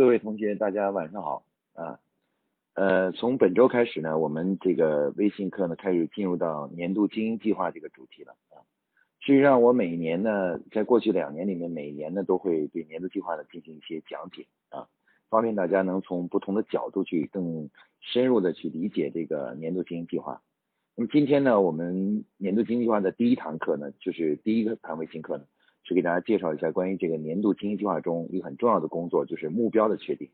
各位同学，大家晚上好啊。呃，从本周开始呢，我们这个微信课呢开始进入到年度经营计划这个主题了啊。实际上，我每年呢，在过去两年里面，每年呢都会对年度计划呢进行一些讲解啊，方便大家能从不同的角度去更深入的去理解这个年度经营计划。那么今天呢，我们年度经营计划的第一堂课呢，就是第一个堂微信课呢。是给大家介绍一下关于这个年度经营计划中一个很重要的工作，就是目标的确定。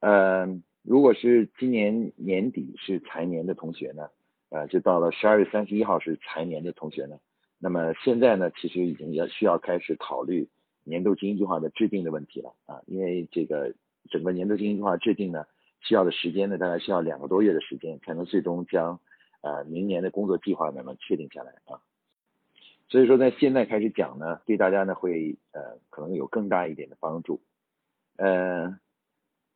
呃，如果是今年年底是财年的同学呢，呃，就到了十二月三十一号是财年的同学呢，那么现在呢，其实已经要需要开始考虑年度经营计划的制定的问题了啊，因为这个整个年度经营计划制定呢，需要的时间呢，大概需要两个多月的时间，才能最终将呃明年的工作计划呢，能确定下来啊。所以说，在现在开始讲呢，对大家呢会呃可能有更大一点的帮助。呃，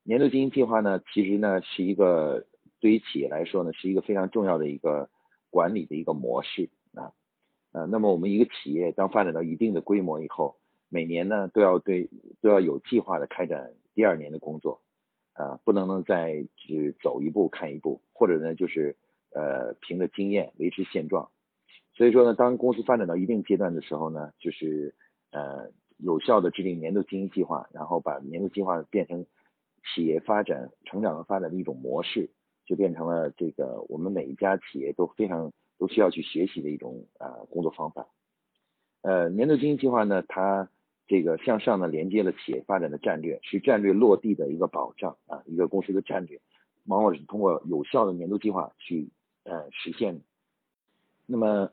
年度经营计划呢，其实呢是一个对于企业来说呢是一个非常重要的一个管理的一个模式啊。呃，那么我们一个企业当发展到一定的规模以后，每年呢都要对都要有计划的开展第二年的工作啊，不能呢再只走一步看一步，或者呢就是呃凭着经验维持现状。所以说呢，当公司发展到一定阶段的时候呢，就是呃有效的制定年度经营计划，然后把年度计划变成企业发展成长和发展的一种模式，就变成了这个我们每一家企业都非常都需要去学习的一种啊工作方法。呃，年度经营计划呢，它这个向上呢连接了企业发展的战略，是战略落地的一个保障啊，一个公司的战略往往是通过有效的年度计划去呃实现。那么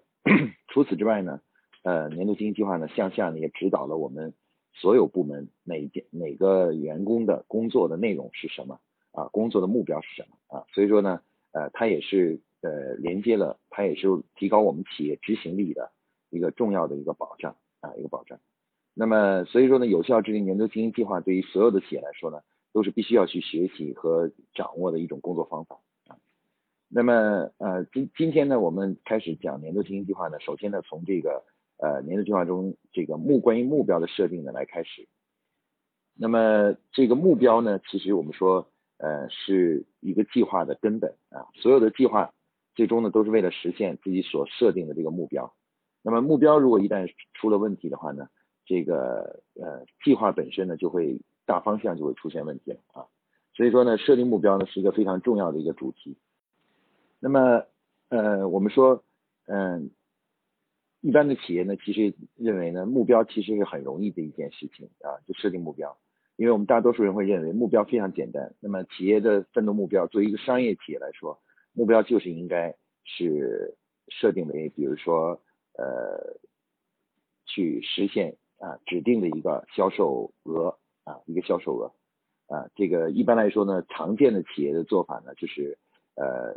除此之外呢，呃，年度经营计划呢，向下呢也指导了我们所有部门每件每个员工的工作的内容是什么啊，工作的目标是什么啊，所以说呢，呃，它也是呃连接了，它也是提高我们企业执行力的一个重要的一个保障啊，一个保障。那么所以说呢，有效制定年度经营计划对于所有的企业来说呢，都是必须要去学习和掌握的一种工作方法。那么呃今今天呢，我们开始讲年度经营计划呢。首先呢，从这个呃年度计划中这个目关于目标的设定呢来开始。那么这个目标呢，其实我们说呃是一个计划的根本啊。所有的计划最终呢都是为了实现自己所设定的这个目标。那么目标如果一旦出了问题的话呢，这个呃计划本身呢就会大方向就会出现问题了啊。所以说呢，设定目标呢是一个非常重要的一个主题。那么，呃，我们说，嗯，一般的企业呢，其实认为呢，目标其实是很容易的一件事情啊，就设定目标，因为我们大多数人会认为目标非常简单。那么，企业的奋斗目标，作为一个商业企业来说，目标就是应该是设定为，比如说，呃，去实现啊指定的一个销售额啊，一个销售额啊，这个一般来说呢，常见的企业的做法呢，就是呃。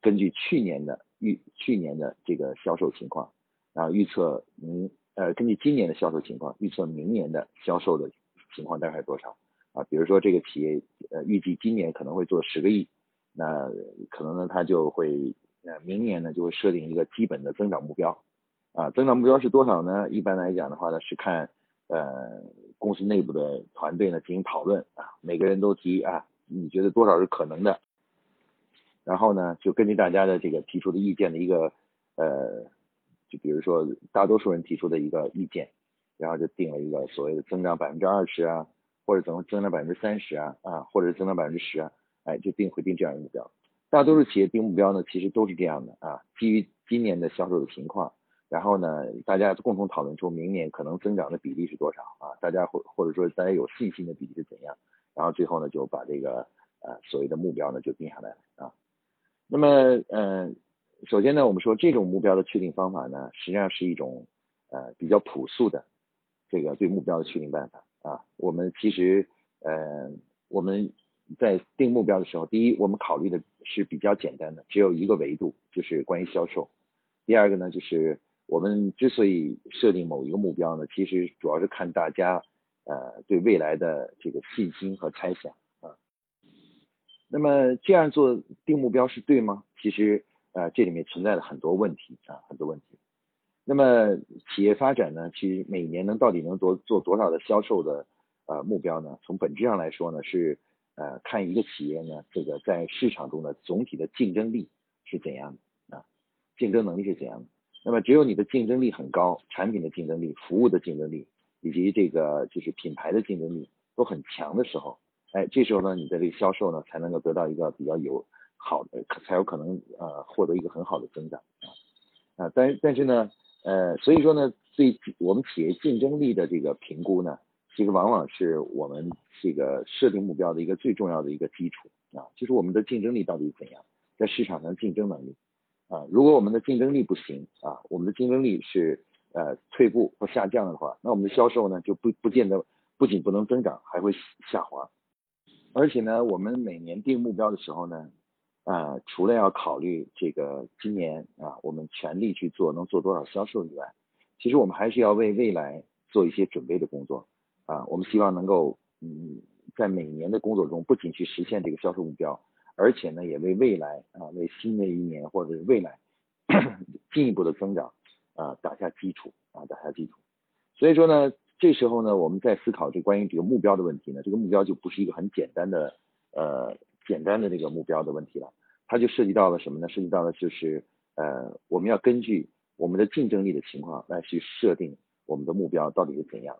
根据去年的预去年的这个销售情况，然后预测明呃根据今年的销售情况预测明年的销售的情况大概多少啊？比如说这个企业呃预计今年可能会做十个亿，那可能呢它就会呃明年呢就会设定一个基本的增长目标啊，增长目标是多少呢？一般来讲的话呢是看呃公司内部的团队呢进行讨论啊，每个人都提啊你觉得多少是可能的？然后呢，就根据大家的这个提出的意见的一个呃，就比如说大多数人提出的一个意见，然后就定了一个所谓的增长百分之二十啊，或者增增长百分之三十啊啊，或者是增长百分之十啊，哎，就定会定这样一个目标。大多数企业定目标呢，其实都是这样的啊，基于今年的销售的情况，然后呢，大家共同讨论出明年可能增长的比例是多少啊，大家或或者说大家有信心的比例是怎样，然后最后呢就把这个呃所谓的目标呢就定下来了。那么，呃，首先呢，我们说这种目标的确定方法呢，实际上是一种呃比较朴素的这个对目标的确定办法啊。我们其实，呃，我们在定目标的时候，第一，我们考虑的是比较简单的，只有一个维度，就是关于销售。第二个呢，就是我们之所以设定某一个目标呢，其实主要是看大家呃对未来的这个信心和猜想。那么这样做定目标是对吗？其实呃这里面存在了很多问题啊，很多问题。那么企业发展呢，其实每年能到底能多做多少的销售的呃目标呢，从本质上来说呢，是呃看一个企业呢，这个在市场中的总体的竞争力是怎样的啊，竞争能力是怎样的。那么只有你的竞争力很高，产品的竞争力、服务的竞争力以及这个就是品牌的竞争力都很强的时候，哎，这时候呢，你的这个销售呢才能够得到一个比较有好的，才有可能呃获得一个很好的增长啊啊，但但是呢，呃，所以说呢，对我们企业竞争力的这个评估呢，其实往往是我们这个设定目标的一个最重要的一个基础啊，就是我们的竞争力到底怎样，在市场上竞争能力。啊，如果我们的竞争力不行啊，我们的竞争力是呃退步或下降的话，那我们的销售呢就不不见得不仅不能增长，还会下滑。而且呢，我们每年定目标的时候呢，啊，除了要考虑这个今年啊我们全力去做能做多少销售以外，其实我们还是要为未来做一些准备的工作啊。我们希望能够嗯在每年的工作中，不仅去实现这个销售目标。而且呢，也为未来啊，为新的一年或者是未来 进一步的增长啊打下基础啊打下基础。所以说呢，这时候呢，我们在思考这关于这个目标的问题呢，这个目标就不是一个很简单的呃简单的这个目标的问题了，它就涉及到了什么呢？涉及到了就是呃我们要根据我们的竞争力的情况来去设定我们的目标到底是怎样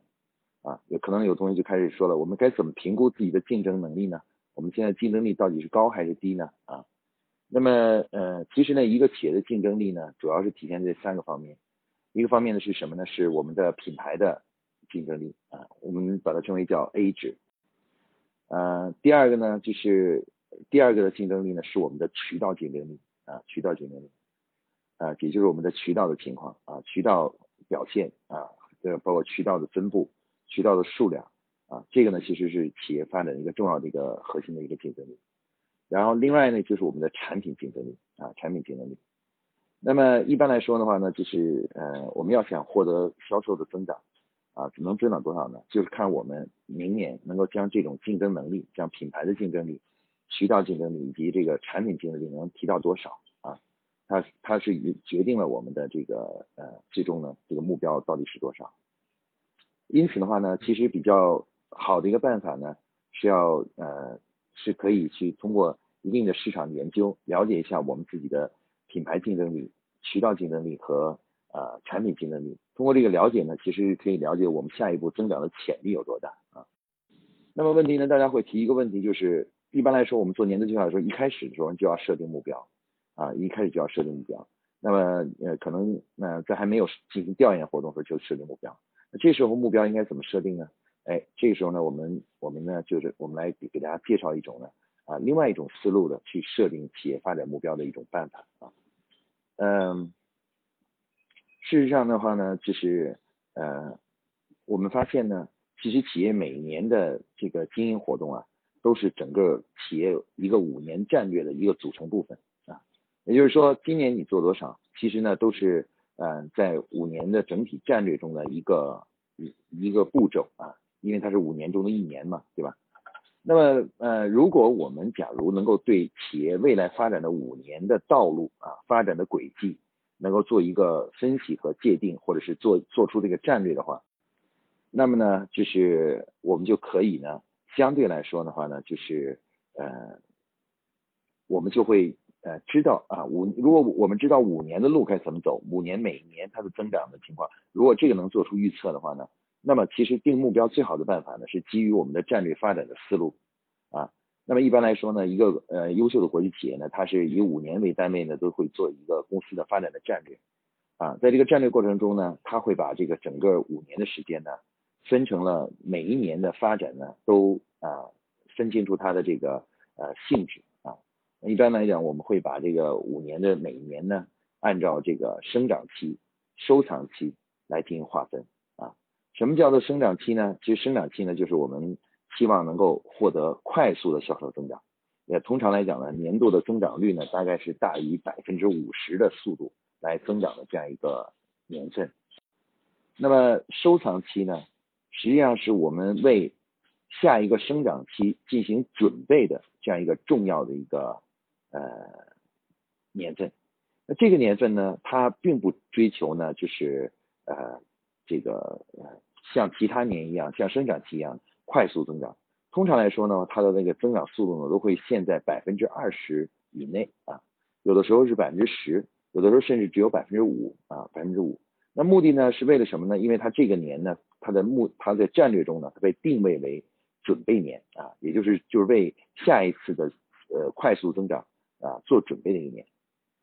啊？有可能有同学就开始说了，我们该怎么评估自己的竞争能力呢？我们现在竞争力到底是高还是低呢？啊，那么呃，其实呢，一个企业的竞争力呢，主要是体现在三个方面。一个方面呢是什么呢？是我们的品牌的竞争力啊，我们把它称为叫 A 值。呃，第二个呢就是第二个的竞争力呢是我们的渠道竞争力啊，渠道竞争力啊，也就是我们的渠道的情况啊，渠道表现啊，这包括渠道的分布、渠道的数量。啊，这个呢其实是企业发展一个重要的一个核心的一个竞争力。然后另外呢就是我们的产品竞争力啊，产品竞争力。那么一般来说的话呢，就是呃我们要想获得销售的增长啊，能增长多少呢？就是看我们明年能够将这种竞争能力，将品牌的竞争力、渠道竞争力以及这个产品竞争力能提到多少啊？它它是决定了我们的这个呃最终呢这个目标到底是多少。因此的话呢，其实比较。好的一个办法呢，是要呃是可以去通过一定的市场研究，了解一下我们自己的品牌竞争力、渠道竞争力和呃产品竞争力。通过这个了解呢，其实可以了解我们下一步增长的潜力有多大啊。那么问题呢，大家会提一个问题，就是一般来说我们做年度计划的时候，一开始的时候就要设定目标啊，一开始就要设定目标。那么呃可能呃在还没有进行调研活动的时候就设定目标，那这时候目标应该怎么设定呢？哎，这个时候呢，我们我们呢，就是我们来给给大家介绍一种呢啊，另外一种思路的去设定企业发展目标的一种办法啊。嗯，事实上的话呢，就是呃，我们发现呢，其实企业每年的这个经营活动啊，都是整个企业一个五年战略的一个组成部分啊。也就是说，今年你做多少，其实呢，都是呃，在五年的整体战略中的一个一一个步骤啊。因为它是五年中的一年嘛，对吧？那么呃，如果我们假如能够对企业未来发展的五年的道路啊，发展的轨迹，能够做一个分析和界定，或者是做做出这个战略的话，那么呢，就是我们就可以呢，相对来说的话呢，就是呃，我们就会呃知道啊五，如果我们知道五年的路该怎么走，五年每年它的增长的情况，如果这个能做出预测的话呢？那么其实定目标最好的办法呢，是基于我们的战略发展的思路啊。那么一般来说呢，一个呃优秀的国际企业呢，它是以五年为单位呢，都会做一个公司的发展的战略啊。在这个战略过程中呢，它会把这个整个五年的时间呢，分成了每一年的发展呢，都啊分清楚它的这个呃性质啊。一般来讲，我们会把这个五年的每一年呢，按照这个生长期、收藏期来进行划分啊。什么叫做生长期呢？其实生长期呢，就是我们希望能够获得快速的销售增长。也通常来讲呢，年度的增长率呢，大概是大于百分之五十的速度来增长的这样一个年份。那么收藏期呢，实际上是我们为下一个生长期进行准备的这样一个重要的一个呃年份。那这个年份呢，它并不追求呢，就是呃这个呃。像其他年一样，像生长期一样快速增长。通常来说呢，它的那个增长速度呢都会限在百分之二十以内啊，有的时候是百分之十，有的时候甚至只有百分之五啊，百分之五。那目的呢是为了什么呢？因为它这个年呢，它的目它在战略中呢，它被定位为准备年啊，也就是就是为下一次的呃快速增长啊做准备的一年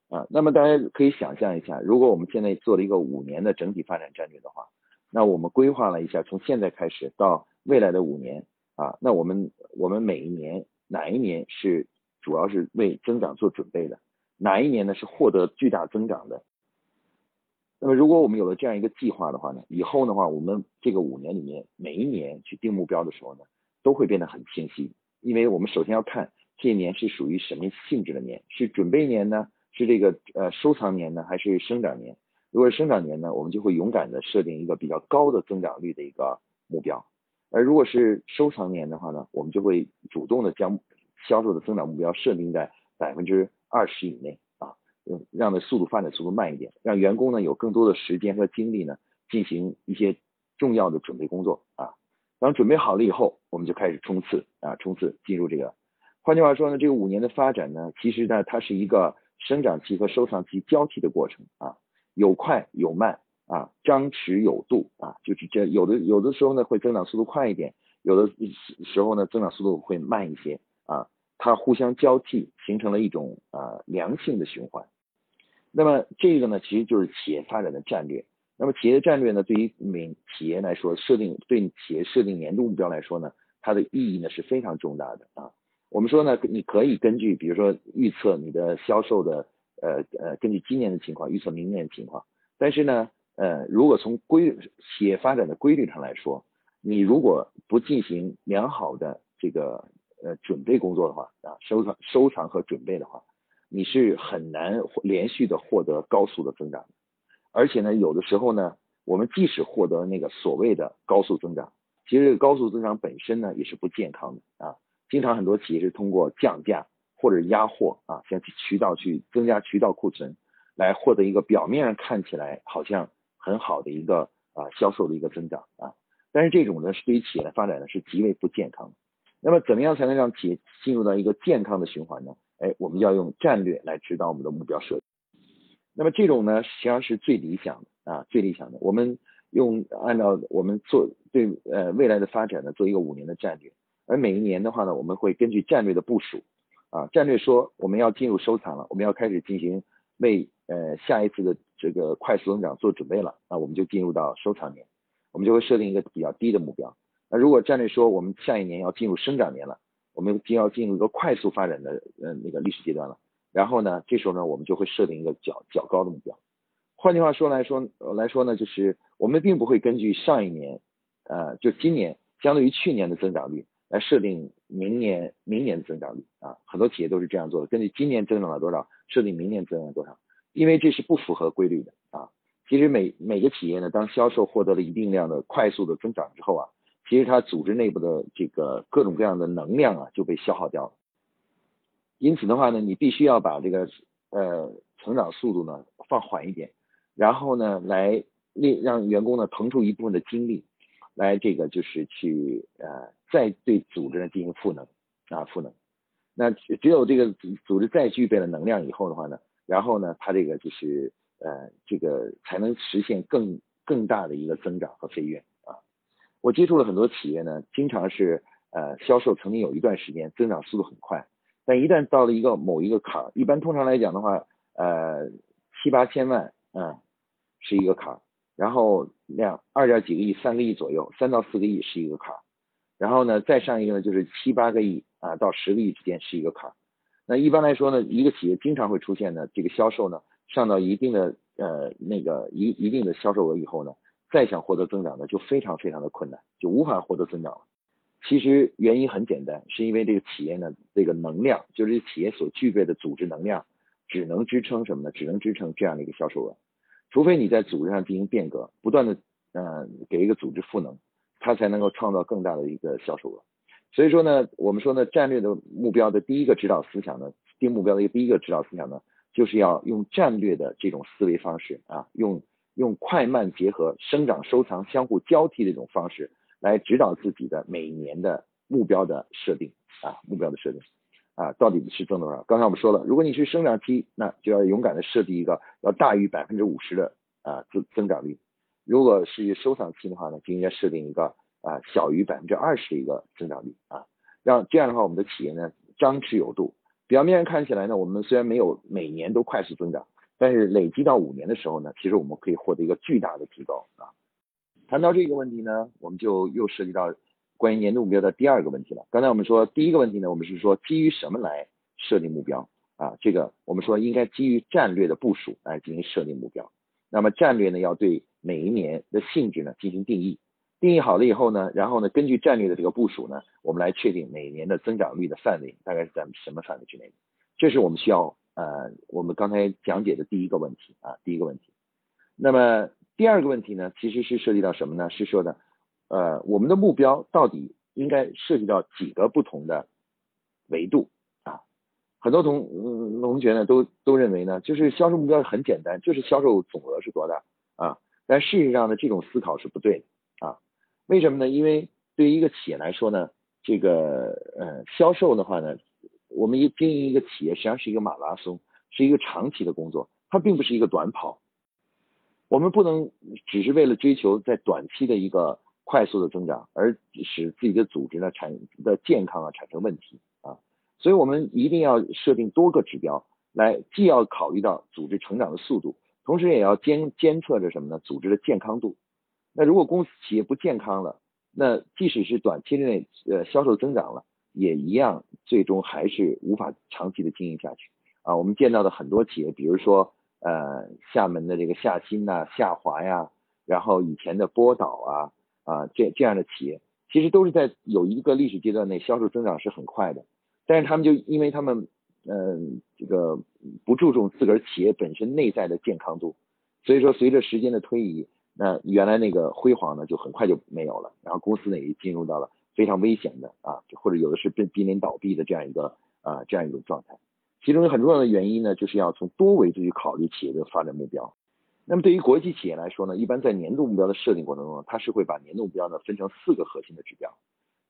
啊。那么大家可以想象一下，如果我们现在做了一个五年的整体发展战略的话，那我们规划了一下，从现在开始到未来的五年啊，那我们我们每一年哪一年是主要是为增长做准备的，哪一年呢是获得巨大增长的？那么如果我们有了这样一个计划的话呢，以后的话，我们这个五年里面每一年去定目标的时候呢，都会变得很清晰，因为我们首先要看这一年是属于什么性质的年，是准备年呢，是这个呃收藏年呢，还是生长年？如果是生长年呢，我们就会勇敢的设定一个比较高的增长率的一个目标；而如果是收藏年的话呢，我们就会主动的将销售的增长目标设定在百分之二十以内啊，让的速度发展速度慢一点，让员工呢有更多的时间和精力呢进行一些重要的准备工作啊。当准备好了以后，我们就开始冲刺啊，冲刺进入这个。换句话说呢，这个五年的发展呢，其实呢它是一个生长期和收藏期交替的过程啊。有快有慢啊，张弛有度啊，就是这有的有的时候呢会增长速度快一点，有的时候呢增长速度会慢一些啊，它互相交替形成了一种啊良性的循环。那么这个呢其实就是企业发展的战略。那么企业的战略呢对于每企业来说设定对企业设定年度目标来说呢，它的意义呢是非常重大的啊。我们说呢你可以根据比如说预测你的销售的。呃呃，根据今年的情况预测明年的情况，但是呢，呃，如果从规企业发展的规律上来说，你如果不进行良好的这个呃准备工作的话啊，收藏收藏和准备的话，你是很难连续的获得高速的增长。而且呢，有的时候呢，我们即使获得那个所谓的高速增长，其实高速增长本身呢也是不健康的啊。经常很多企业是通过降价。或者压货啊，像渠道去增加渠道库存，来获得一个表面上看起来好像很好的一个啊销售的一个增长啊，但是这种呢是对于企业的发展呢是极为不健康的。那么怎么样才能让企业进入到一个健康的循环呢？哎，我们要用战略来指导我们的目标设定。那么这种呢实际上是最理想的啊，最理想的。我们用按照我们做对呃未来的发展呢做一个五年的战略，而每一年的话呢，我们会根据战略的部署。啊，战略说我们要进入收藏了，我们要开始进行为呃下一次的这个快速增长做准备了，那我们就进入到收藏年，我们就会设定一个比较低的目标。那如果战略说我们下一年要进入生长年了，我们就要进入一个快速发展的呃那个历史阶段了，然后呢，这时候呢，我们就会设定一个较较高的目标。换句话说来说来说呢，就是我们并不会根据上一年呃就今年相对于去年的增长率。来设定明年明年的增长率啊，很多企业都是这样做的，根据今年增长了多少，设定明年增长多少，因为这是不符合规律的啊。其实每每个企业呢，当销售获得了一定量的快速的增长之后啊，其实它组织内部的这个各种各样的能量啊就被消耗掉了。因此的话呢，你必须要把这个呃成长速度呢放缓一点，然后呢来令让员工呢腾出一部分的精力。来，这个就是去呃，再对组织呢进行赋能啊，赋能。那只有这个组织再具备了能量以后的话呢，然后呢，它这个就是呃，这个才能实现更更大的一个增长和飞跃啊。我接触了很多企业呢，经常是呃，销售曾经有一段时间增长速度很快，但一旦到了一个某一个坎儿，一般通常来讲的话，呃，七八千万啊是一个坎儿。然后两二点几个亿、三个亿左右，三到四个亿是一个坎儿。然后呢，再上一个呢，就是七八个亿啊到十个亿之间是一个坎儿。那一般来说呢，一个企业经常会出现呢，这个销售呢上到一定的呃那个一一定的销售额以后呢，再想获得增长呢就非常非常的困难，就无法获得增长了。其实原因很简单，是因为这个企业呢这个能量，就是企业所具备的组织能量，只能支撑什么呢？只能支撑这样的一个销售额。除非你在组织上进行变革，不断的呃给一个组织赋能，它才能够创造更大的一个销售额。所以说呢，我们说呢，战略的目标的第一个指导思想呢，定目标的一个第一个指导思想呢，就是要用战略的这种思维方式啊，用用快慢结合、生长收藏相互交替这种方式来指导自己的每年的目标的设定啊，目标的设定啊，到底是挣多少？刚才我们说了，如果你是生长期，那就要勇敢的设定一个要大于百分之五十的啊增增长率；如果是收藏期的话呢，就应该设定一个啊小于百分之二十的一个增长率啊，让这样的话我们的企业呢张弛有度。表面上看起来呢，我们虽然没有每年都快速增长，但是累积到五年的时候呢，其实我们可以获得一个巨大的提高啊。谈到这个问题呢，我们就又涉及到关于年度目标的第二个问题了。刚才我们说第一个问题呢，我们是说基于什么来设定目标啊？这个我们说应该基于战略的部署来进行设定目标。那么战略呢，要对每一年的性质呢进行定义，定义好了以后呢，然后呢，根据战略的这个部署呢，我们来确定每年的增长率的范围大概是在什么范围之内。这是我们需要呃，我们刚才讲解的第一个问题啊，第一个问题。那么第二个问题呢，其实是涉及到什么呢？是说的，呃，我们的目标到底应该涉及到几个不同的维度啊？很多同同学呢都都认为呢，就是销售目标很简单，就是销售总额是多大啊？但事实上呢，这种思考是不对的。为什么呢？因为对于一个企业来说呢，这个呃销售的话呢，我们一经营一个企业，实际上是一个马拉松，是一个长期的工作，它并不是一个短跑。我们不能只是为了追求在短期的一个快速的增长，而使自己的组织呢产的健康啊产生问题啊，所以我们一定要设定多个指标，来既要考虑到组织成长的速度，同时也要监监测着什么呢？组织的健康度。那如果公司企业不健康了，那即使是短期内呃销售增长了，也一样最终还是无法长期的经营下去啊。我们见到的很多企业，比如说。呃，厦门的这个厦新呐、厦华呀，然后以前的波导啊啊这这样的企业，其实都是在有一个历史阶段内销售增长是很快的，但是他们就因为他们嗯这个不注重自个儿企业本身内在的健康度，所以说随着时间的推移，那原来那个辉煌呢就很快就没有了，然后公司呢也进入到了非常危险的啊或者有的是濒濒临倒闭的这样一个啊这样一种状态。其中很重要的原因呢，就是要从多维度去考虑企业的发展目标。那么对于国际企业来说呢，一般在年度目标的设定过程中，它是会把年度目标呢分成四个核心的指标。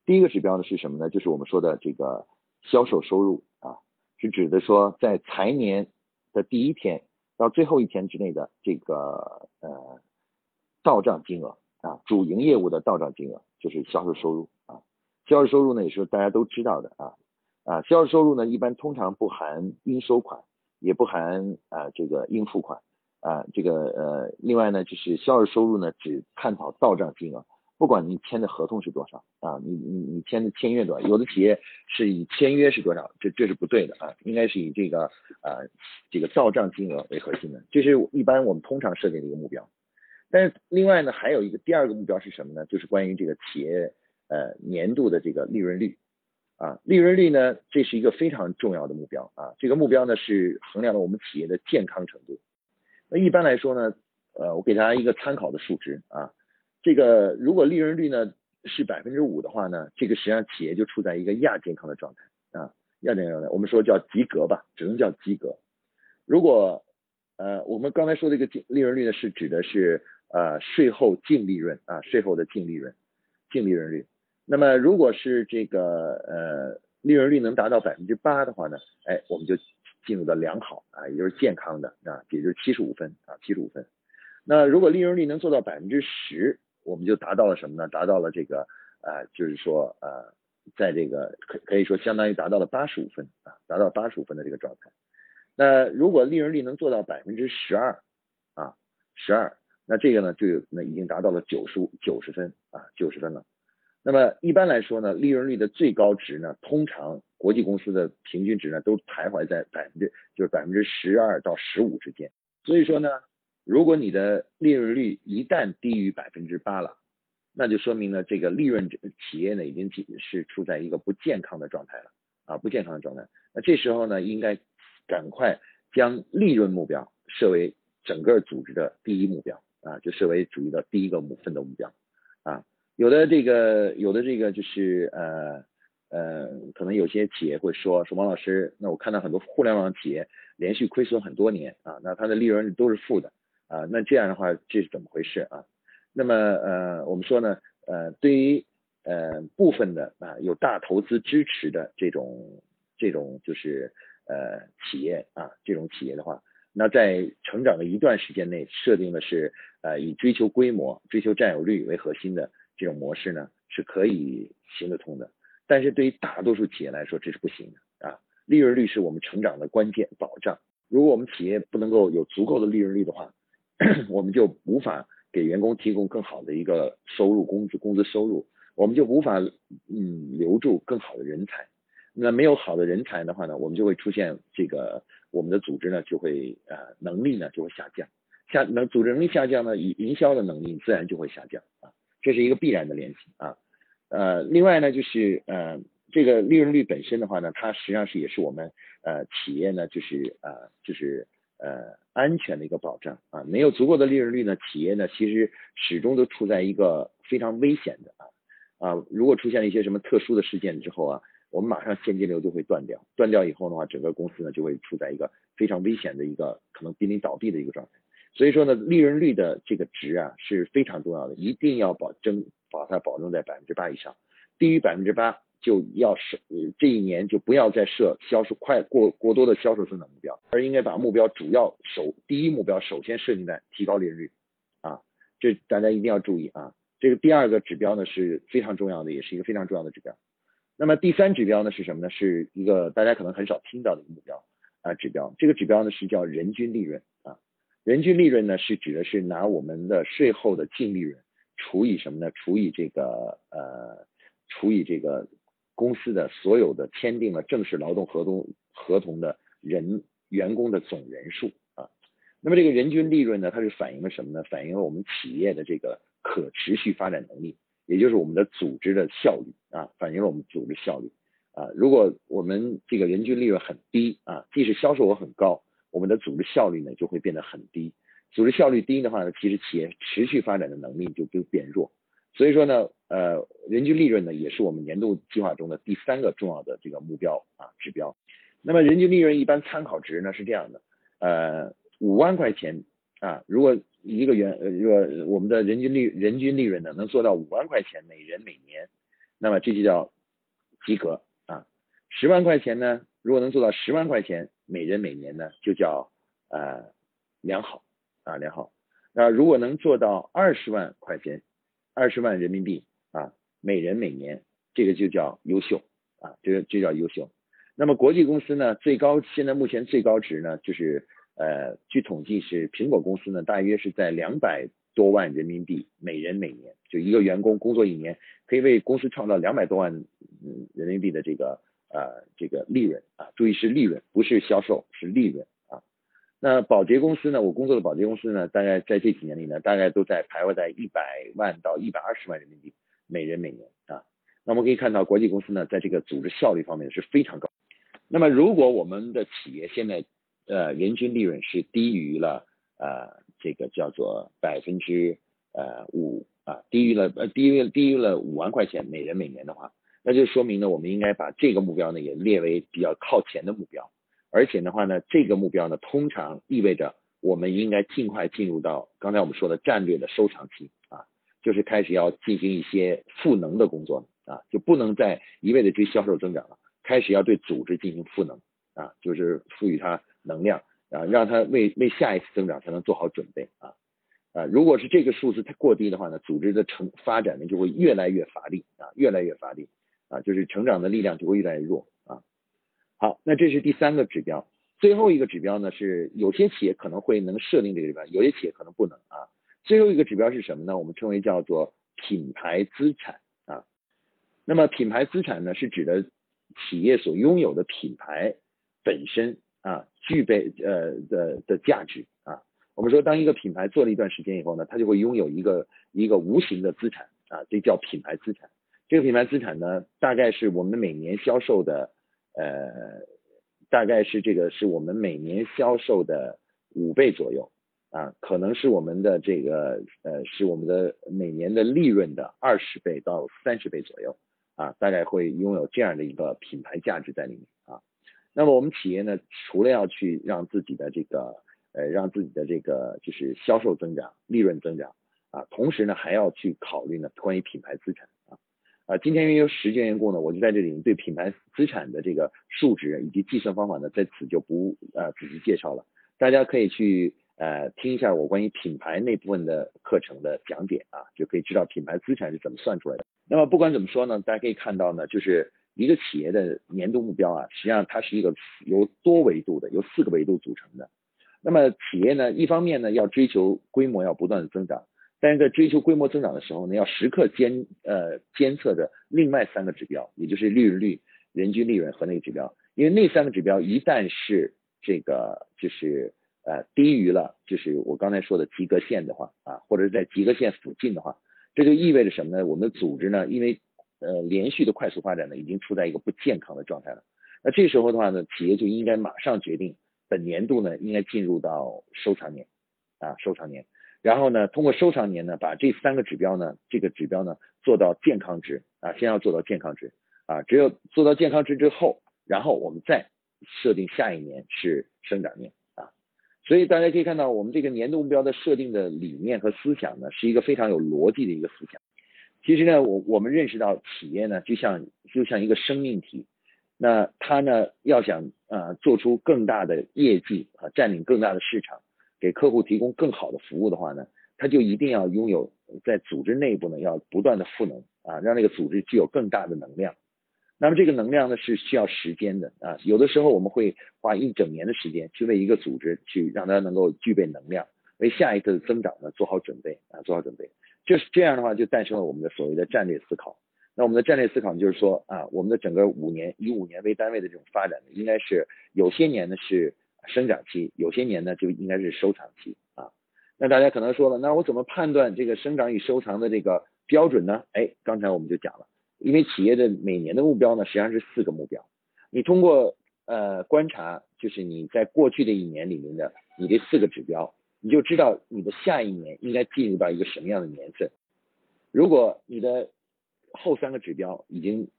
第一个指标呢是什么呢？就是我们说的这个销售收入啊，是指的说在财年的第一天到最后一天之内的这个呃到账金额啊，主营业务的到账金额就是销售收入啊。销售收入呢也是大家都知道的啊。啊，销售收入呢，一般通常不含应收款，也不含啊这个应付款啊这个呃，另外呢，就是销售收入呢，只探讨到账金额，不管你签的合同是多少啊，你你你签的签约多少，有的企业是以签约是多少，这这是不对的啊，应该是以这个啊这个到账金额为核心的，这是一般我们通常设定的一个目标。但是另外呢，还有一个第二个目标是什么呢？就是关于这个企业呃年度的这个利润率。啊，利润率呢，这是一个非常重要的目标啊。这个目标呢是衡量了我们企业的健康程度。那一般来说呢，呃，我给大家一个参考的数值啊。这个如果利润率呢是百分之五的话呢，这个实际上企业就处在一个亚健康的状态啊，亚健康状态，我们说叫及格吧，只能叫及格。如果呃，我们刚才说的这个利润率呢，是指的是呃税后净利润啊，税后的净利润，净利润率。那么，如果是这个呃利润率能达到百分之八的话呢，哎，我们就进入到良好啊，也就是健康的啊，也就是七十五分啊，七十五分。那如果利润率能做到百分之十，我们就达到了什么呢？达到了这个呃，就是说呃，在这个可可以说相当于达到了八十五分啊，达到八十五分的这个状态。那如果利润率能做到百分之十二啊，十二，那这个呢就有那已经达到了九十五九十分啊，九十分了。那么一般来说呢，利润率的最高值呢，通常国际公司的平均值呢，都徘徊在百分之就是百分之十二到十五之间。所以说呢，如果你的利润率一旦低于百分之八了，那就说明呢，这个利润企业呢已经是处在一个不健康的状态了啊，不健康的状态。那这时候呢，应该赶快将利润目标设为整个组织的第一目标啊，就设为主义的第一个目奋斗目标啊。有的这个，有的这个就是呃呃，可能有些企业会说说王老师，那我看到很多互联网企业连续亏损很多年啊，那它的利润率都是负的啊，那这样的话这是怎么回事啊？那么呃，我们说呢，呃，对于呃部分的啊有大投资支持的这种这种就是呃企业啊这种企业的话，那在成长的一段时间内设定的是呃以追求规模、追求占有率为核心的这种模式呢是可以行得通的。但是对于大多数企业来说，这是不行的啊！利润率是我们成长的关键保障。如果我们企业不能够有足够的利润率的话，我们就无法给员工提供更好的一个收入、工资、工资收入，我们就无法嗯留住更好的人才。那没有好的人才的话呢，我们就会出现这个我们的组织呢就会呃能力呢就会下降，下能组织能力下降呢，营营销的能力自然就会下降啊，这是一个必然的联系啊。呃，另外呢，就是呃，这个利润率本身的话呢，它实际上是也是我们呃企业呢，就是呃就是呃安全的一个保障啊。没有足够的利润率呢，企业呢其实始终都处在一个非常危险的啊啊，如果出现了一些什么特殊的事件之后啊，我们马上现金流就会断掉，断掉以后的话，整个公司呢就会处在一个非常危险的一个可能濒临倒闭的一个状态。所以说呢，利润率的这个值啊是非常重要的，一定要保证。把它保证在百分之八以上，低于百分之八就要设，这一年就不要再设销售快过过多的销售增长目标，而应该把目标主要首第一目标首先设定在提高利润率啊，这大家一定要注意啊。这个第二个指标呢是非常重要的，也是一个非常重要的指标。那么第三指标呢是什么呢？是一个大家可能很少听到的一个目标啊指标。这个指标呢是叫人均利润啊，人均利润呢是指的是拿我们的税后的净利润。除以什么呢？除以这个呃，除以这个公司的所有的签订了正式劳动合同合同的人员工的总人数啊。那么这个人均利润呢，它是反映了什么呢？反映了我们企业的这个可持续发展能力，也就是我们的组织的效率啊，反映了我们组织效率啊。如果我们这个人均利润很低啊，即使销售额很高，我们的组织效率呢就会变得很低。组织效率低的话呢，其实企业持续发展的能力就就变弱。所以说呢，呃，人均利润呢也是我们年度计划中的第三个重要的这个目标啊指标。那么人均利润一般参考值呢是这样的，呃，五万块钱啊，如果一个员呃，如果我们的人均利人均利润呢能做到五万块钱每人每年，那么这就叫及格啊。十万块钱呢，如果能做到十万块钱每人每年呢，就叫呃良好。啊，良好。那如果能做到二十万块钱，二十万人民币啊，每人每年，这个就叫优秀啊，这个就叫优秀。那么国际公司呢，最高现在目前最高值呢，就是呃，据统计是苹果公司呢，大约是在两百多万人民币每人每年，就一个员工工作一年可以为公司创造两百多万嗯人民币的这个呃这个利润啊，注意是利润，不是销售，是利润啊。那保洁公司呢？我工作的保洁公司呢，大概在这几年里呢，大概都在徘徊在一百万到一百二十万人民币每人每年啊。那我们可以看到，国际公司呢，在这个组织效率方面是非常高。那么，如果我们的企业现在呃人均利润是低于了呃这个叫做百分之呃五啊，低于了呃低于低于了五万块钱每人每年的话，那就说明呢，我们应该把这个目标呢也列为比较靠前的目标。而且的话呢，这个目标呢，通常意味着我们应该尽快进入到刚才我们说的战略的收藏期啊，就是开始要进行一些赋能的工作啊，就不能再一味的追销售增长了，开始要对组织进行赋能啊，就是赋予它能量啊，让它为为下一次增长才能做好准备啊啊，如果是这个数字太过低的话呢，组织的成发展呢就会越来越乏力啊，越来越乏力啊，就是成长的力量就会越来越弱啊。好，那这是第三个指标，最后一个指标呢是有些企业可能会能设定这个指标，有些企业可能不能啊。最后一个指标是什么呢？我们称为叫做品牌资产啊。那么品牌资产呢是指的企业所拥有的品牌本身啊具备呃的的价值啊。我们说当一个品牌做了一段时间以后呢，它就会拥有一个一个无形的资产啊，这叫品牌资产。这个品牌资产呢，大概是我们每年销售的。呃，大概是这个是我们每年销售的五倍左右啊，可能是我们的这个呃是我们的每年的利润的二十倍到三十倍左右啊，大概会拥有这样的一个品牌价值在里面。那么我们企业呢，除了要去让自己的这个呃让自己的这个就是销售增长、利润增长啊，同时呢还要去考虑呢关于品牌资产啊啊，今天因为时间缘故呢，我就在这里对品牌资产的这个数值以及计算方法呢在此就不呃仔细介绍了，大家可以去呃听一下我关于品牌那部分的课程的讲解啊，就可以知道品牌资产是怎么算出来的。那么不管怎么说呢，大家可以看到呢，就是一个企业的年度目标啊，实际上它是一个由多维度的，由四个维度组成的。那么企业呢，一方面呢要追求规模要不断的增长，但是在追求规模增长的时候呢，要时刻监呃监测着另外三个指标，也就是利润率、人均利润和那个指标，因为那三个指标一旦是这个就是呃低于了就是我刚才说的及格线的话啊，或者是在及格线附近的话，这就意味着什么呢？我们的组织呢，因为呃连续的快速发展呢，已经处在一个不健康的状态了。那这时候的话呢，企业就应该马上决定。本年度呢，应该进入到收藏年啊，收藏年。然后呢，通过收藏年呢，把这三个指标呢，这个指标呢做到健康值啊，先要做到健康值啊。只有做到健康值之后，然后我们再设定下一年是生长年啊。所以大家可以看到，我们这个年度目标的设定的理念和思想呢，是一个非常有逻辑的一个思想。其实呢，我我们认识到企业呢，就像就像一个生命体。那他呢，要想啊做出更大的业绩啊，占领更大的市场，给客户提供更好的服务的话呢，他就一定要拥有在组织内部呢要不断的赋能啊，让那个组织具有更大的能量。那么这个能量呢是需要时间的啊，有的时候我们会花一整年的时间去为一个组织去让它能够具备能量，为下一次的增长呢做好准备啊，做好准备。就是这样的话，就诞生了我们的所谓的战略思考。那我们的战略思考就是说啊，我们的整个五年以五年为单位的这种发展呢，应该是有些年呢是生长期，有些年呢就应该是收藏期啊。那大家可能说了，那我怎么判断这个生长与收藏的这个标准呢？哎，刚才我们就讲了，因为企业的每年的目标呢实际上是四个目标，你通过呃观察，就是你在过去的一年里面的你这四个指标，你就知道你的下一年应该进入到一个什么样的年份。如果你的后三个指标已经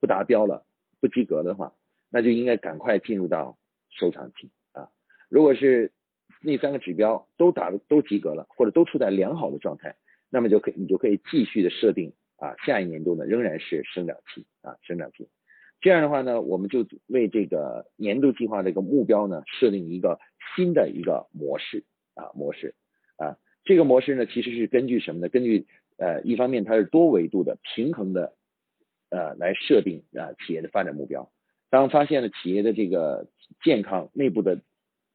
不达标了，不及格的话，那就应该赶快进入到收藏期啊。如果是那三个指标都达都及格了，或者都处在良好的状态，那么就可以你就可以继续的设定啊，下一年度呢仍然是生长期啊，生长期。这样的话呢，我们就为这个年度计划这个目标呢设定一个新的一个模式啊模式啊，这个模式呢其实是根据什么呢？根据呃，一方面它是多维度的、平衡的，呃，来设定啊企业的发展目标。当发现了企业的这个健康内部的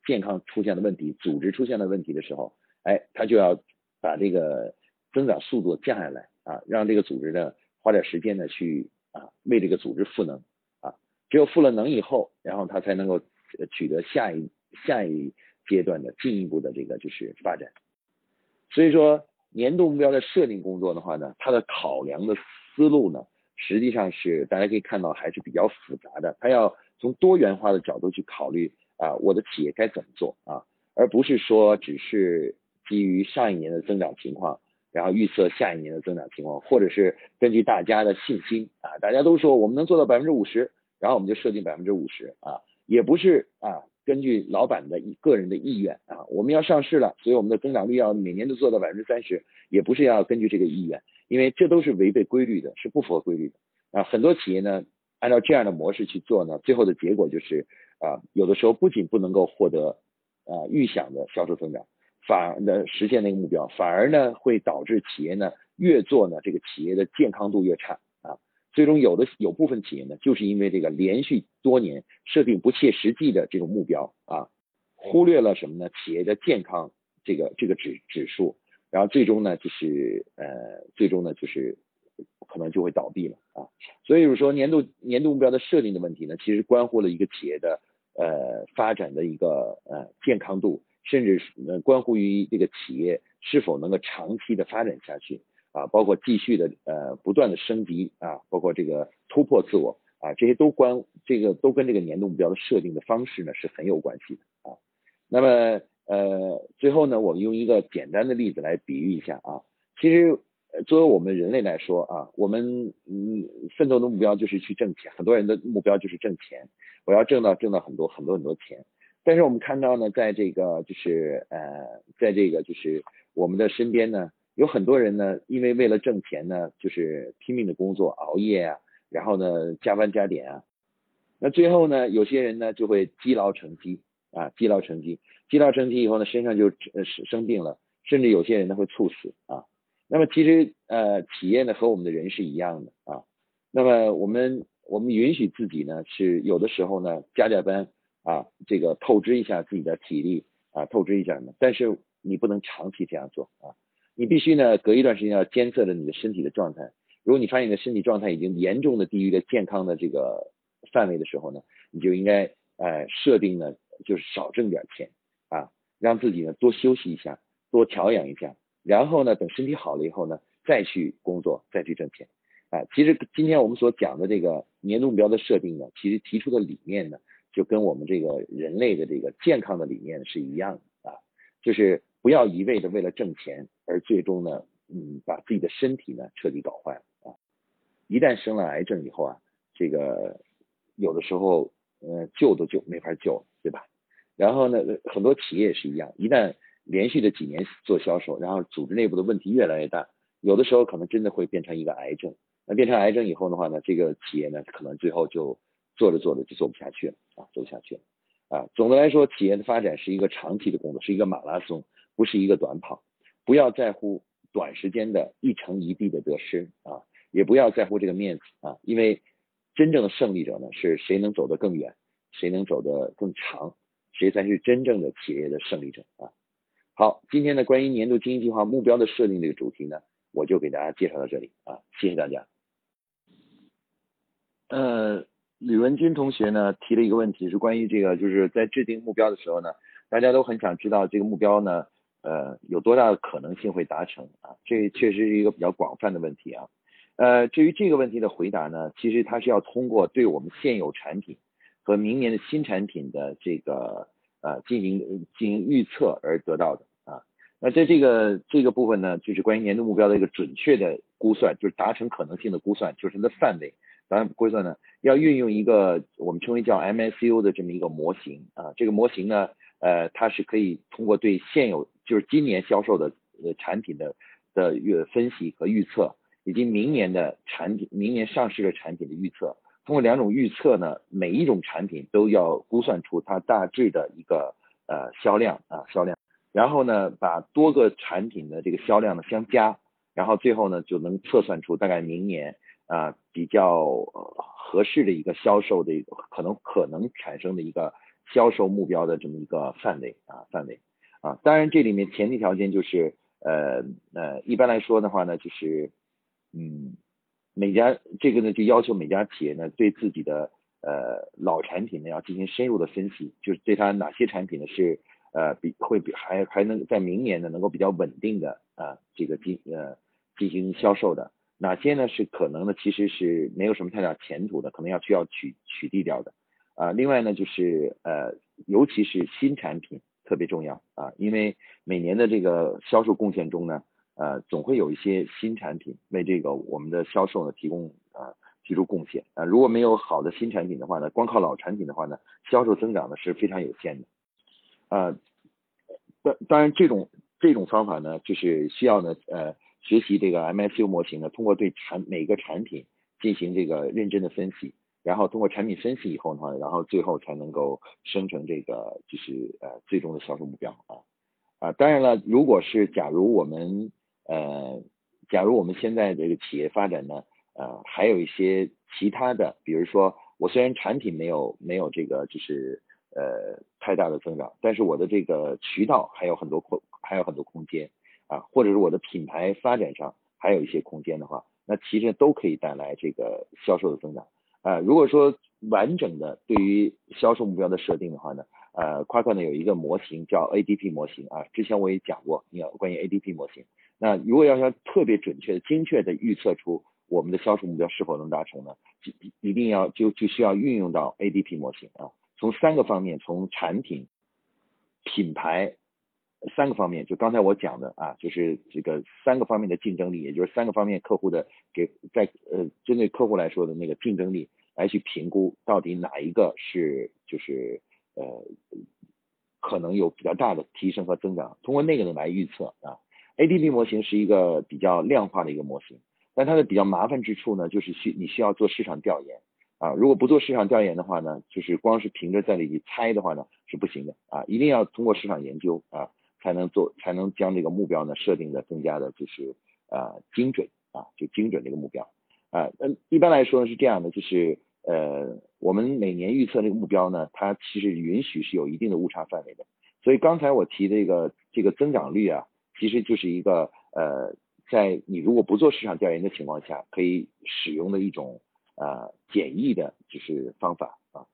健康出现了问题、组织出现了问题的时候，哎，他就要把这个增长速度降下来啊，让这个组织呢花点时间呢去啊为这个组织赋能啊。只有赋了能以后，然后他才能够取得下一下一阶段的进一步的这个就是发展。所以说。年度目标的设定工作的话呢，它的考量的思路呢，实际上是大家可以看到还是比较复杂的。它要从多元化的角度去考虑啊，我的企业该怎么做啊，而不是说只是基于上一年的增长情况，然后预测下一年的增长情况，或者是根据大家的信心啊，大家都说我们能做到百分之五十，然后我们就设定百分之五十啊，也不是啊。根据老板的个人的意愿啊，我们要上市了，所以我们的增长率要每年都做到百分之三十，也不是要根据这个意愿，因为这都是违背规律的，是不符合规律的啊。很多企业呢，按照这样的模式去做呢，最后的结果就是啊，有的时候不仅不能够获得啊预想的销售增长，反而呢实现那个目标，反而呢会导致企业呢越做呢这个企业的健康度越差。最终有的有部分企业呢，就是因为这个连续多年设定不切实际的这种目标啊，忽略了什么呢？企业的健康这个这个指指数，然后最终呢就是呃最终呢就是可能就会倒闭了啊。所以就是说年度年度目标的设定的问题呢，其实关乎了一个企业的呃发展的一个呃健康度，甚至是关乎于这个企业是否能够长期的发展下去。啊，包括继续的呃不断的升级啊，包括这个突破自我啊，这些都关这个都跟这个年度目标的设定的方式呢是很有关系的啊。那么呃最后呢，我们用一个简单的例子来比喻一下啊，其实作为我们人类来说啊，我们嗯奋斗的目标就是去挣钱，很多人的目标就是挣钱，我要挣到挣到很多很多很多钱。但是我们看到呢，在这个就是呃在这个就是我们的身边呢。有很多人呢，因为为了挣钱呢，就是拼命的工作，熬夜啊，然后呢加班加点啊，那最后呢，有些人呢就会积劳成疾啊，积劳成疾，积劳成疾以后呢，身上就呃生病了，甚至有些人呢会猝死啊。那么其实呃，企业呢和我们的人是一样的啊。那么我们我们允许自己呢是有的时候呢加加班啊，这个透支一下自己的体力啊，透支一下呢，但是你不能长期这样做啊。你必须呢隔一段时间要监测着你的身体的状态。如果你发现你的身体状态已经严重的低于了健康的这个范围的时候呢，你就应该呃设定呢就是少挣点钱啊，让自己呢多休息一下，多调养一下。然后呢，等身体好了以后呢，再去工作，再去挣钱。啊，其实今天我们所讲的这个年度目标的设定呢，其实提出的理念呢，就跟我们这个人类的这个健康的理念是一样的啊，就是不要一味的为了挣钱而最终呢，嗯，把自己的身体呢彻底搞坏了啊。一旦生了癌症以后啊，这个有的时候呃救都救没法救，对吧？然后呢，很多企业也是一样，一旦连续的几年做销售，然后组织内部的问题越来越大，有的时候可能真的会变成一个癌症。那变成癌症以后的话呢，这个企业呢可能最后就做着做着就做不下去了啊，做不下去了啊。总的来说，企业的发展是一个长期的工作，是一个马拉松，不是一个短跑。不要在乎短时间的一成一地的得失啊，也不要在乎这个面子啊，因为真正的胜利者呢，是谁能走得更远，谁能走得更长，谁才是真正的企业的胜利者啊。好，今天的，关于年度经营计划目标的设定这个主题呢，我就给大家介绍到这里啊，谢谢大家。呃，吕文军同学呢提了一个问题，是关于这个，就是在制定目标的时候呢，大家都很想知道这个目标呢，呃，有多大的可能性会达成啊？这确实是一个比较广泛的问题啊。呃，至于这个问题的回答呢，其实它是要通过对我们现有产品和明年的新产品的这个呃进行进行预测而得到的啊。那在这个这个部分呢，就是关于年度目标的一个准确的估算，就是达成可能性的估算，就是它的范围。当然，估算呢要运用一个我们称为叫 MSU 的这么一个模型啊。这个模型呢，呃，它是可以通过对现有就是今年销售的呃产品的的预分析和预测，以及明年的产品、明年上市的产品的预测，通过两种预测呢，每一种产品都要估算出它大致的一个呃销量啊销量。然后呢，把多个产品的这个销量呢相加，然后最后呢就能测算出大概明年啊比较合适的一个销售的一个可能可能产生的一个销售目标的这么一个范围啊范围啊。当然这里面前提条件就是呃呃一般来说的话呢就是嗯每家这个呢就要求每家企业呢对自己的呃老产品呢要进行深入的分析，就是对它哪些产品呢是。呃，比会比还还能在明年呢，能够比较稳定的啊，这个进呃进行销售的哪些呢？是可能呢，其实是没有什么太大前途的，可能要需要取取缔掉的啊。另外呢，就是呃，尤其是新产品特别重要啊，因为每年的这个销售贡献中呢，呃，总会有一些新产品为这个我们的销售呢提供啊提出贡献啊。如果没有好的新产品的话呢，光靠老产品的话呢，销售增长呢是非常有限的。啊，当当然，这种这种方法呢，就是需要呢，呃，学习这个 MSU 模型呢，通过对产每个产品进行这个认真的分析，然后通过产品分析以后呢，然后最后才能够生成这个就是呃最终的销售目标啊啊，当然了，如果是假如我们呃，假如我们现在这个企业发展呢，呃，还有一些其他的，比如说我虽然产品没有没有这个就是。呃，太大的增长，但是我的这个渠道还有很多空，还有很多空间啊，或者是我的品牌发展上还有一些空间的话，那其实都可以带来这个销售的增长啊。如果说完整的对于销售目标的设定的话呢，呃，夸克呢有一个模型叫 ADP 模型啊，之前我也讲过，你要关于 ADP 模型。那如果要想特别准确的、精确的预测出我们的销售目标是否能达成呢，一一定要就就需要运用到 ADP 模型啊。从三个方面，从产品、品牌三个方面，就刚才我讲的啊，就是这个三个方面的竞争力，也就是三个方面客户的给在呃针对客户来说的那个竞争力，来去评估到底哪一个是就是呃可能有比较大的提升和增长，通过那个呢来预测啊 ADP 模型是一个比较量化的一个模型，但它的比较麻烦之处呢，就是需你需要做市场调研啊。如果不做市场调研的话呢，就是光是凭着在这里猜的话呢是不行的啊，一定要通过市场研究啊，才能做才能将这个目标呢设定的更加的就是呃精准啊，就精准这个目标啊。那一般来说是这样的，就是呃我们每年预测这个目标呢，它其实允许是有一定的误差范围的。所以刚才我提这个这个增长率啊，其实就是一个呃，在你如果不做市场调研的情况下，可以使用的一种呃简易的就是方法啊。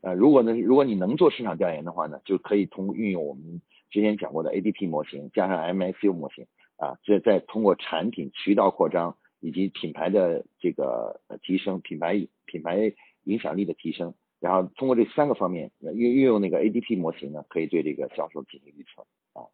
呃，如果呢，如果你能做市场调研的话呢，就可以通运用我们之前讲过的 ADP 模型，加上 MSU 模型啊，这再通过产品渠道扩张以及品牌的这个提升，品牌品牌影响力的提升。然后通过这三个方面运运用那个 ADP 模型呢，可以对这个销售进行预测啊。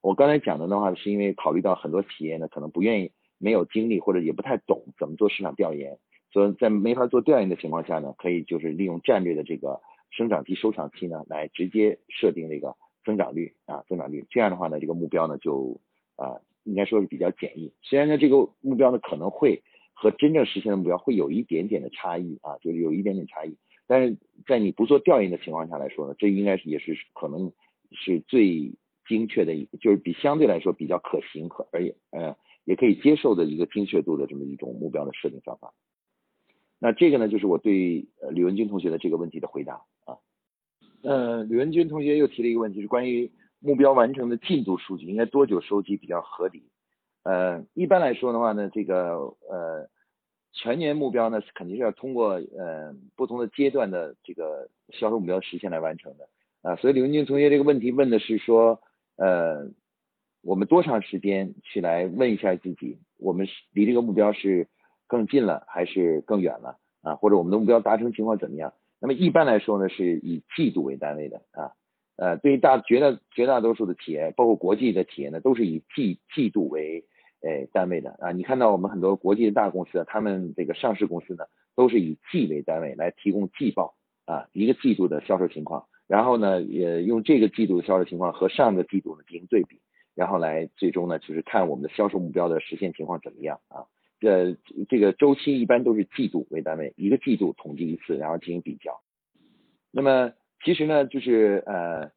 我刚才讲的的话，是因为考虑到很多企业呢可能不愿意、没有精力或者也不太懂怎么做市场调研，所以在没法做调研的情况下呢，可以就是利用战略的这个生长期、收长期呢，来直接设定这个增长率啊，增长率。这样的话呢，这个目标呢就啊，应该说是比较简易。虽然呢这个目标呢可能会和真正实现的目标会有一点点的差异啊，就是有一点点差异。但是在你不做调研的情况下来说呢，这应该是也是可能是最精确的，一就是比相对来说比较可行和而且呃也可以接受的一个精确度的这么一种目标的设定方法。那这个呢，就是我对呃李文军同学的这个问题的回答。呃，吕文军同学又提了一个问题，是关于目标完成的进度数据应该多久收集比较合理？呃，一般来说的话呢，这个呃。全年目标呢，肯定是要通过呃不同的阶段的这个销售目标实现来完成的啊。所以李文军同学这个问题问的是说，呃，我们多长时间去来问一下自己，我们离这个目标是更近了还是更远了啊？或者我们的目标达成情况怎么样？那么一般来说呢，是以季度为单位的啊。呃，对于大绝大绝大多数的企业，包括国际的企业呢，都是以季季度为。呃，单位的啊，你看到我们很多国际的大公司，他们这个上市公司呢，都是以季为单位来提供季报啊，一个季度的销售情况，然后呢，也用这个季度的销售情况和上个季度呢进行对比，然后来最终呢，就是看我们的销售目标的实现情况怎么样啊。这这个周期一般都是季度为单位，一个季度统计一次，然后进行比较。那么其实呢，就是呃。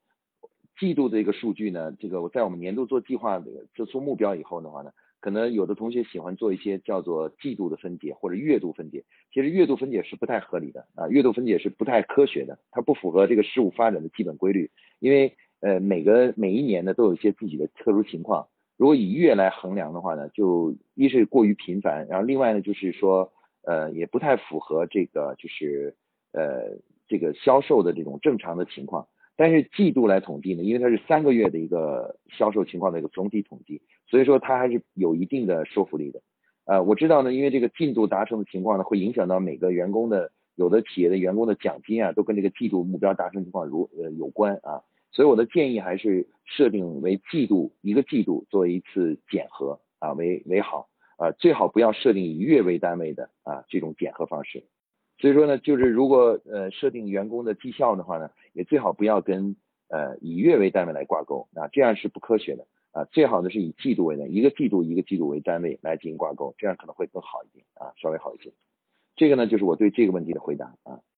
季度的一个数据呢，这个我在我们年度做计划的做出目标以后的话呢，可能有的同学喜欢做一些叫做季度的分解或者月度分解，其实月度分解是不太合理的啊，月度分解是不太科学的，它不符合这个事物发展的基本规律，因为呃每个每一年呢都有一些自己的特殊情况，如果以月来衡量的话呢，就一是过于频繁，然后另外呢就是说呃也不太符合这个就是呃这个销售的这种正常的情况。但是季度来统计呢，因为它是三个月的一个销售情况的一个总体统计，所以说它还是有一定的说服力的。呃，我知道呢，因为这个进度达成的情况呢，会影响到每个员工的，有的企业的员工的奖金啊，都跟这个季度目标达成情况如呃有关啊。所以我的建议还是设定为季度一个季度做一次检核啊为为好啊，最好不要设定以月为单位的啊这种检核方式。所以说呢，就是如果呃设定员工的绩效的话呢，也最好不要跟呃以月为单位来挂钩啊，这样是不科学的啊。最好呢是以季度为单位，一个季度一个季度为单位来进行挂钩，这样可能会更好一点啊，稍微好一些。这个呢就是我对这个问题的回答啊。